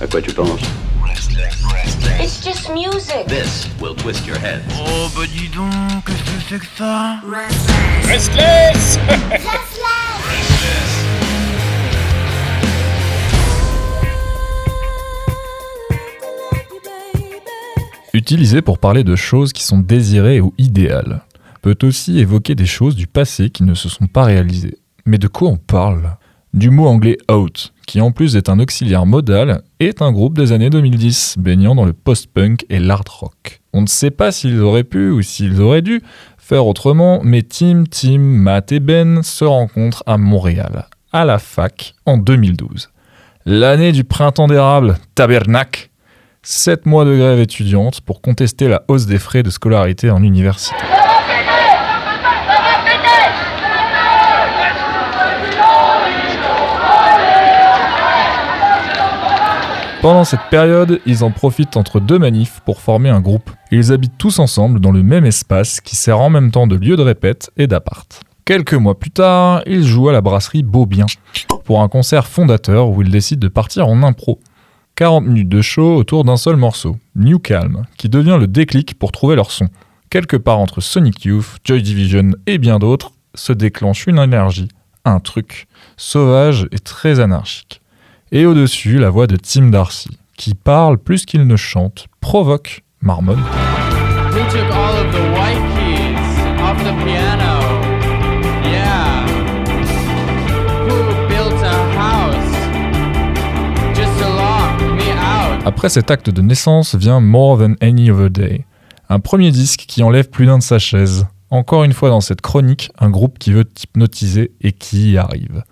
À quoi tu penses It's just music. This will twist your head. Oh bah dis donc, qu'est-ce que c'est que ça Restless Utilisé pour parler de choses qui sont désirées ou idéales, peut aussi évoquer des choses du passé qui ne se sont pas réalisées. Mais de quoi on parle? Du mot anglais out, qui en plus est un auxiliaire modal, est un groupe des années 2010, baignant dans le post-punk et l'art rock. On ne sait pas s'ils auraient pu ou s'ils auraient dû faire autrement, mais Tim, Tim, Matt et Ben se rencontrent à Montréal, à la fac, en 2012. L'année du printemps d'érable, tabernacle 7 mois de grève étudiante pour contester la hausse des frais de scolarité en université. Pendant cette période, ils en profitent entre deux manifs pour former un groupe. Ils habitent tous ensemble dans le même espace qui sert en même temps de lieu de répète et d'appart. Quelques mois plus tard, ils jouent à la brasserie Beaubien pour un concert fondateur où ils décident de partir en impro. 40 minutes de show autour d'un seul morceau, New Calm, qui devient le déclic pour trouver leur son. Quelque part entre Sonic Youth, Joy Division et bien d'autres, se déclenche une énergie, un truc, sauvage et très anarchique. Et au-dessus, la voix de Tim Darcy, qui parle plus qu'il ne chante, provoque, out? Après cet acte de naissance vient More Than Any Other Day, un premier disque qui enlève plus d'un de sa chaise. Encore une fois dans cette chronique, un groupe qui veut t'hypnotiser et qui y arrive.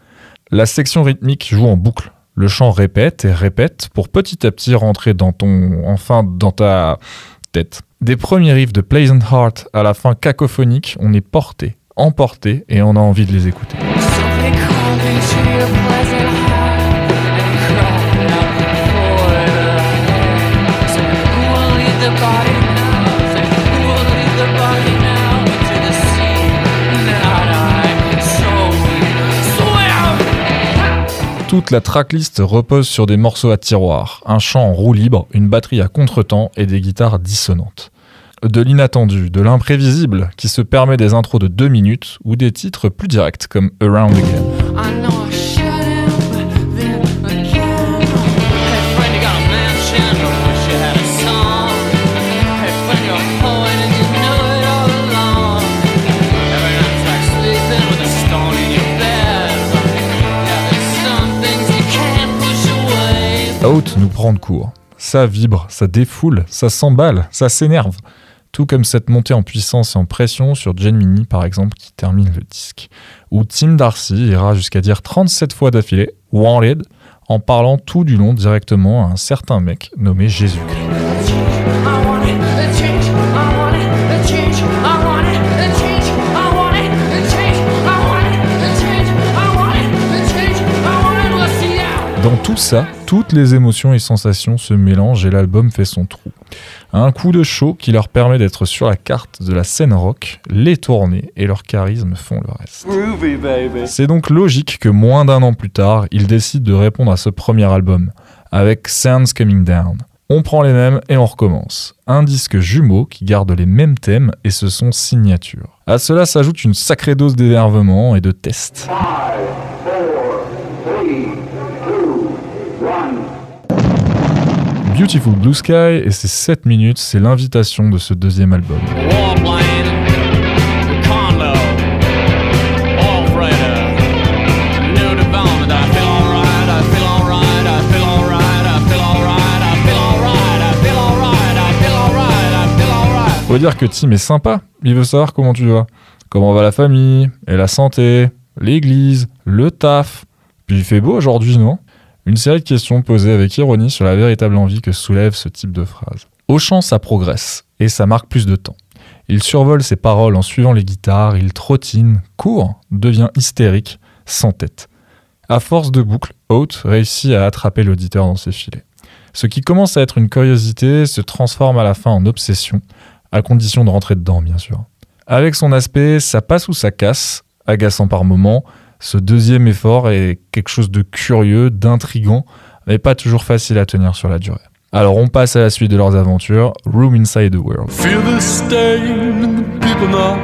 La section rythmique joue en boucle. Le chant répète et répète pour petit à petit rentrer dans ton, enfin dans ta tête. Des premiers riffs de Pleasant Heart à la fin cacophonique, on est porté, emporté et on a envie de les écouter. Toute la tracklist repose sur des morceaux à tiroir, un chant en roue libre, une batterie à contretemps et des guitares dissonantes. De l'inattendu, de l'imprévisible, qui se permet des intros de deux minutes ou des titres plus directs comme Around Again. Out nous prend de court. Ça vibre, ça défoule, ça s'emballe, ça s'énerve. Tout comme cette montée en puissance et en pression sur Jen Mini par exemple qui termine le disque. Où Tim Darcy ira jusqu'à dire 37 fois d'affilée Wanted en parlant tout du long directement à un certain mec nommé Jésus-Christ. Tout ça, toutes les émotions et sensations se mélangent et l'album fait son trou. Un coup de chaud qui leur permet d'être sur la carte de la scène rock, les tournées et leur charisme font le reste. C'est donc logique que moins d'un an plus tard, ils décident de répondre à ce premier album, avec Sounds Coming Down. On prend les mêmes et on recommence. Un disque jumeau qui garde les mêmes thèmes et ce son signature. À cela s'ajoute une sacrée dose d'énervement et de test. Beautiful Blue Sky et ses 7 minutes, c'est l'invitation de ce deuxième album. Faut dire que Tim est sympa, il veut savoir comment tu vas. Comment va la famille, et la santé, l'église, le taf. Puis il fait beau aujourd'hui, non? Une série de questions posées avec ironie sur la véritable envie que soulève ce type de phrase. Au chant, ça progresse, et ça marque plus de temps. Il survole ses paroles en suivant les guitares, il trottine, court, devient hystérique, sans tête. À force de boucles, Haute réussit à attraper l'auditeur dans ses filets. Ce qui commence à être une curiosité se transforme à la fin en obsession, à condition de rentrer dedans, bien sûr. Avec son aspect, ça passe ou ça casse, agaçant par moments, ce deuxième effort est quelque chose de curieux, d'intrigant, mais pas toujours facile à tenir sur la durée. Alors on passe à la suite de leurs aventures, Room Inside the World. Feel the stain people now.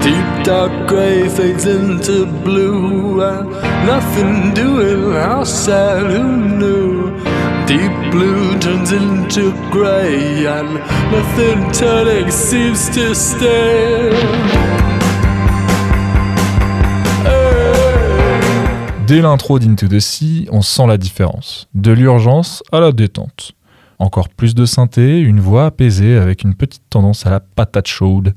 Deep dark grey fades into blue, and nothing doing. Sad, who knew? Deep blue turns into grey, and nothing turning seems to stay. Dès l'intro d'Into the Sea, on sent la différence. De l'urgence à la détente. Encore plus de synthé, une voix apaisée avec une petite tendance à la patate chaude,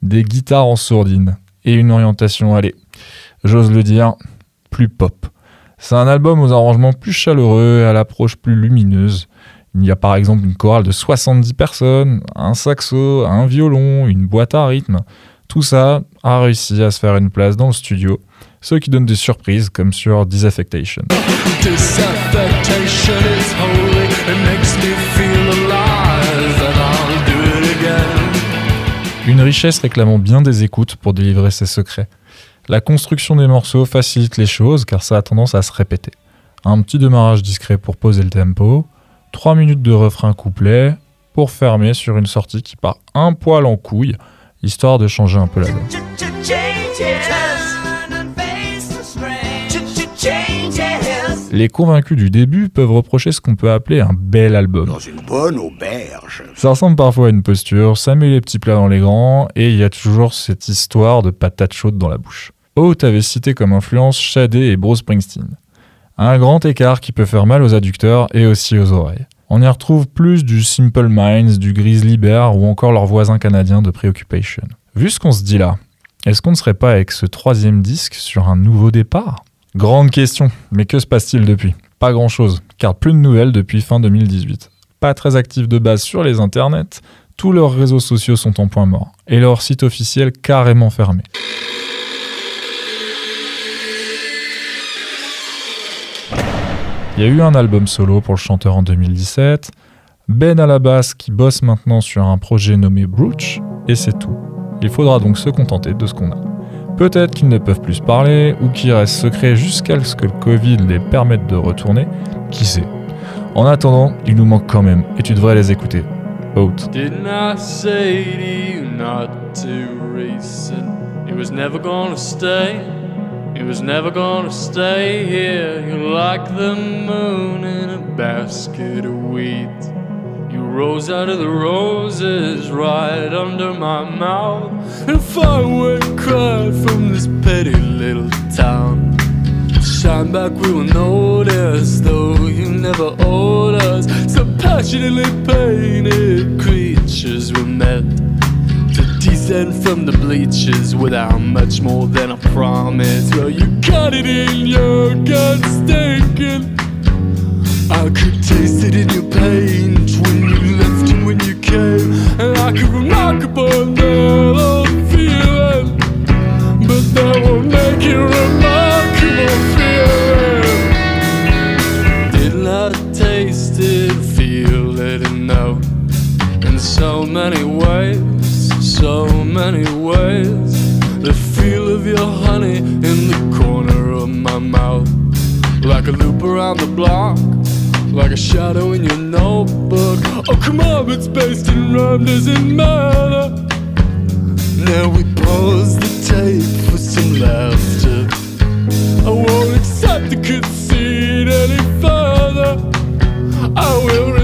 des guitares en sourdine et une orientation, allez, j'ose le dire, plus pop. C'est un album aux arrangements plus chaleureux et à l'approche plus lumineuse. Il y a par exemple une chorale de 70 personnes, un saxo, un violon, une boîte à rythme. Tout ça a réussi à se faire une place dans le studio, ce qui donne des surprises comme sur Disaffectation. Disaffectation is holy, it makes me feel alive, and I'll do it again. Une richesse réclamant bien des écoutes pour délivrer ses secrets. La construction des morceaux facilite les choses car ça a tendance à se répéter. Un petit démarrage discret pour poser le tempo, 3 minutes de refrain couplet pour fermer sur une sortie qui part un poil en couille, histoire de changer un peu la donne. Les convaincus du début peuvent reprocher ce qu'on peut appeler un bel album. Dans une bonne auberge. Ça ressemble parfois à une posture, ça met les petits plats dans les grands, et il y a toujours cette histoire de patate chaude dans la bouche. Oates avait cité comme influence Shadé et Bruce Springsteen. Un grand écart qui peut faire mal aux adducteurs et aussi aux oreilles. On y retrouve plus du Simple Minds, du Grizzly Bear ou encore leur voisin canadien de Preoccupation. Vu ce qu'on se dit là, est-ce qu'on ne serait pas avec ce troisième disque sur un nouveau départ? Grande question, mais que se passe-t-il depuis? Pas grand-chose, car plus de nouvelles depuis fin 2018. Pas très actifs de base sur les internets, tous leurs réseaux sociaux sont en point mort, et leur site officiel carrément fermé. Il y a eu un album solo pour le chanteur en 2017, Ben à la basse qui bosse maintenant sur un projet nommé Brooch, et c'est tout. Il faudra donc se contenter de ce qu'on a. Peut-être qu'ils ne peuvent plus parler ou qu'ils restent secrets jusqu'à ce que le Covid les permette de retourner, qui sait? En attendant, il nous manque quand même et tu devrais les écouter. Out. You rose out of the roses right under my mouth. And if I away cried from this petty little town. Shine back, we will notice, though you never owed us. So passionately painted creatures were met to descend from the bleachers without much more than a promise. Well, you got it in your gut stinking. I could taste it in your paint when you left and when you came, and I could remark upon that old feeling, but that won't make it doesn't matter. Now we pause the tape for some laughter. I won't accept the conceit any further. I will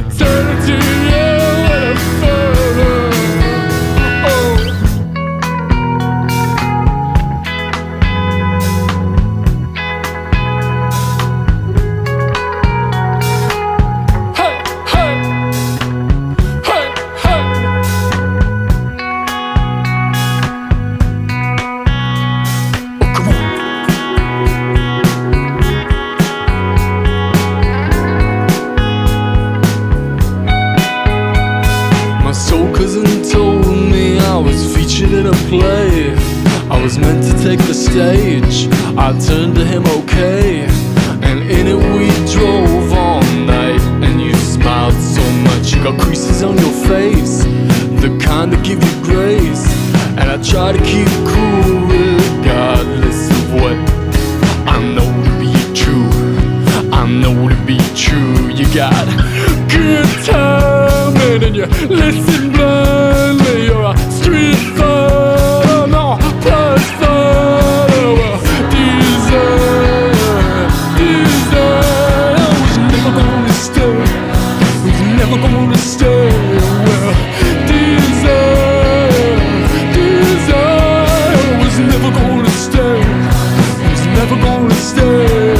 I was meant to take the stage. I turned to him, okay. And in it we drove all night. And you smiled so much, you got creases on your face. The kind that give you grace. And I try to keep cool regardless of what I know to be true. I know to be true. You got good time. stay.